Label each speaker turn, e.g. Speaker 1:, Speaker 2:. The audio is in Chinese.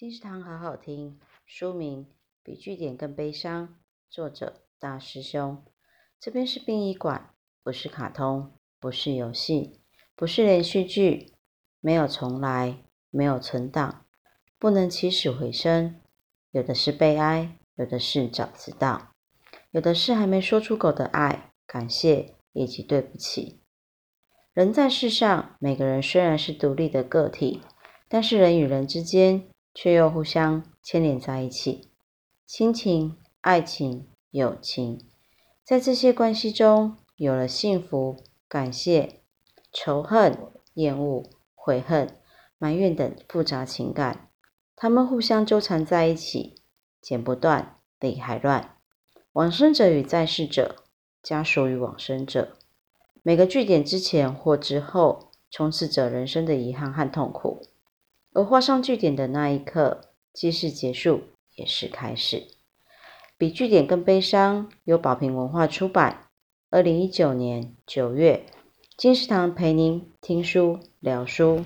Speaker 1: 金石堂好好听，书名《比句点更悲伤》，作者大师兄。这边是殡仪馆，不是卡通，不是游戏，不是连续剧，没有重来，没有存档，不能起死回生。有的是悲哀，有的是早知道，有的是还没说出口的爱、感谢以及对不起。人在世上，每个人虽然是独立的个体，但是人与人之间却又互相牵连在一起。亲情、爱情、友情，在这些关系中，有了幸福、感谢、仇恨、厌恶、悔恨、埋怨等复杂情感，他们互相纠缠在一起，剪不断，理还乱。往生者与在世者，家属与往生者。每个句点之前或之后，充斥着人生的遗憾和痛苦，而画上句点的那一刻，既是结束，也是开始。比句点更悲伤，由宝瓶文化出版，二零一九年九月。金石堂陪您听书聊书。